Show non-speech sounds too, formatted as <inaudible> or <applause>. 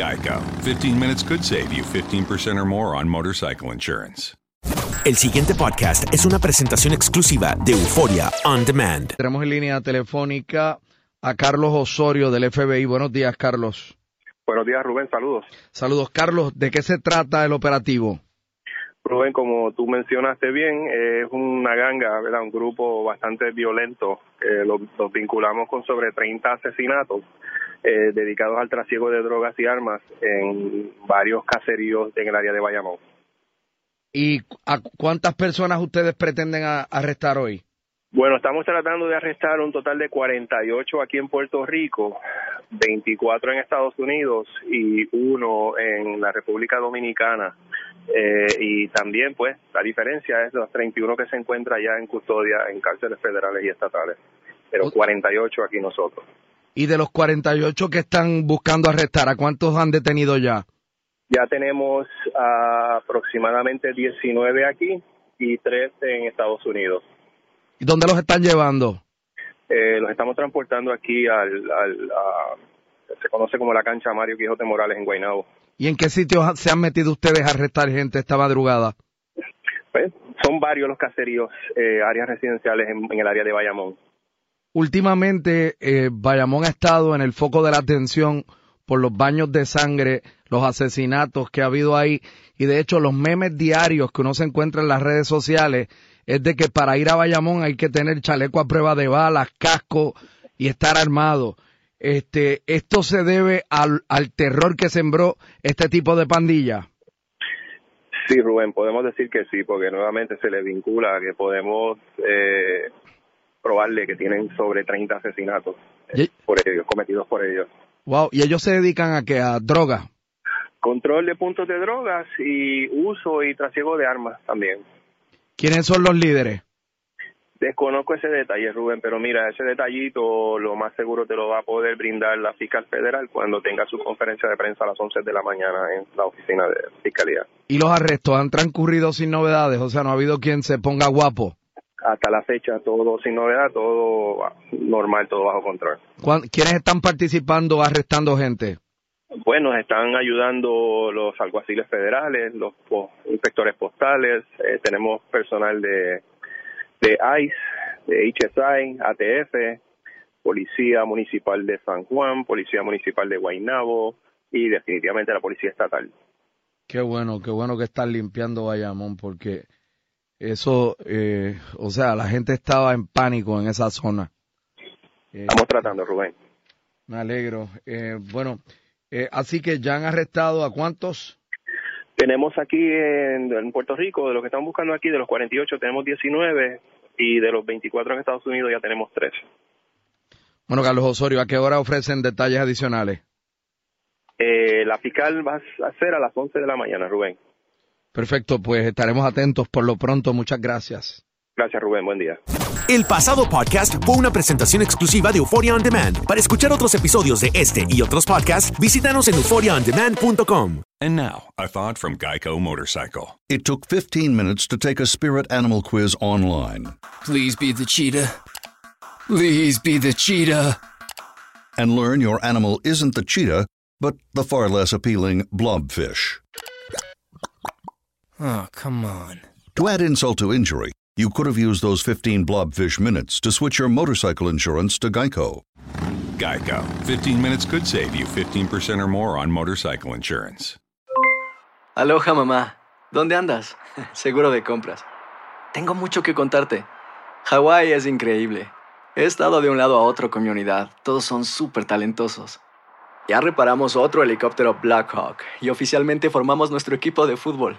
Geico. 15 minutes could save you 15% or more on motorcycle insurance. El siguiente podcast es una presentación exclusiva de Euforia On Demand. Tenemos en línea telefónica a Carlos Osorio del FBI. Buenos días, Carlos. Buenos días, Rubén. Saludos. Saludos, Carlos. ¿De qué se trata el operativo? Rubén, como tú mencionaste bien, es una ganga, ¿verdad? un grupo bastante violento. Eh, los, los vinculamos con sobre 30 asesinatos eh, dedicados al trasiego de drogas y armas en varios caseríos en el área de Bayamón. ¿Y a cuántas personas ustedes pretenden a- arrestar hoy? Bueno, estamos tratando de arrestar un total de 48 aquí en Puerto Rico, 24 en Estados Unidos y uno en la República Dominicana. Eh, y también, pues, la diferencia es los 31 que se encuentran ya en custodia en cárceles federales y estatales, pero 48 aquí nosotros. Y de los 48 que están buscando arrestar, ¿a cuántos han detenido ya? Ya tenemos aproximadamente 19 aquí y 3 en Estados Unidos. ¿Y dónde los están llevando? Eh, los estamos transportando aquí al, al a- se conoce como la cancha Mario Quijote Morales en Guaynabo. ¿Y en qué sitios se han metido ustedes a arrestar gente esta madrugada? Pues, son varios los caseríos, eh, áreas residenciales en, en el área de Bayamón. Últimamente, eh, Bayamón ha estado en el foco de la atención por los baños de sangre, los asesinatos que ha habido ahí, y de hecho los memes diarios que uno se encuentra en las redes sociales es de que para ir a Bayamón hay que tener chaleco a prueba de balas, casco y estar armado. Este, esto se debe al, al terror que sembró este tipo de pandilla. Sí, Rubén, podemos decir que sí, porque nuevamente se le vincula que podemos eh, probarle que tienen sobre 30 asesinatos eh, por ellos, cometidos por ellos. Wow, y ellos se dedican a que a droga. Control de puntos de drogas y uso y trasiego de armas también. ¿Quiénes son los líderes? Desconozco ese detalle, Rubén, pero mira, ese detallito lo más seguro te lo va a poder brindar la fiscal federal cuando tenga su conferencia de prensa a las 11 de la mañana en la oficina de fiscalía. Y los arrestos han transcurrido sin novedades, o sea, no ha habido quien se ponga guapo. Hasta la fecha todo sin novedad, todo normal, todo bajo control. ¿Cuán- ¿Quiénes están participando arrestando gente? Bueno, nos están ayudando los alguaciles federales, los inspectores postales, eh, tenemos personal de, de ICE, de HSI, ATF, Policía Municipal de San Juan, Policía Municipal de Guaynabo y definitivamente la Policía Estatal. Qué bueno, qué bueno que están limpiando Bayamón porque eso, eh, o sea, la gente estaba en pánico en esa zona. Estamos tratando, Rubén. Me alegro. Eh, bueno, eh, así que ya han arrestado a cuántos? Tenemos aquí en, Puerto Rico, de los que estamos buscando aquí, de los 48 tenemos 19 y de los 24 en Estados Unidos ya tenemos 13. Bueno, Carlos Osorio, ¿a qué hora ofrecen detalles adicionales? Eh, la fiscal va a ser a las 11 de la mañana, Rubén. Perfecto, pues estaremos atentos por lo pronto. Muchas gracias. Gracias, Rubén. Buen día. El pasado podcast fue una presentación exclusiva de Euphoria On Demand. Para escuchar otros episodios de este y otros podcasts, visítanos en euphoriaondemand.com. And now, a thought from Geico Motorcycle. It took 15 minutes to take a spirit animal quiz online. Please be the cheetah. Please be the cheetah. And learn your animal isn't the cheetah, but the far less appealing blobfish. Oh, come on. To add insult to injury, you could have used those 15 blobfish minutes to switch your motorcycle insurance to Geico. Geico. 15 minutes could save you 15% or more on motorcycle insurance. Aloha, mamá. ¿Dónde andas? <laughs> Seguro de compras. Tengo mucho que contarte. Hawái es increíble. He estado de un lado a otro con mi unidad. Todos son súper talentosos. Ya reparamos otro helicóptero Blackhawk y oficialmente formamos nuestro equipo de fútbol.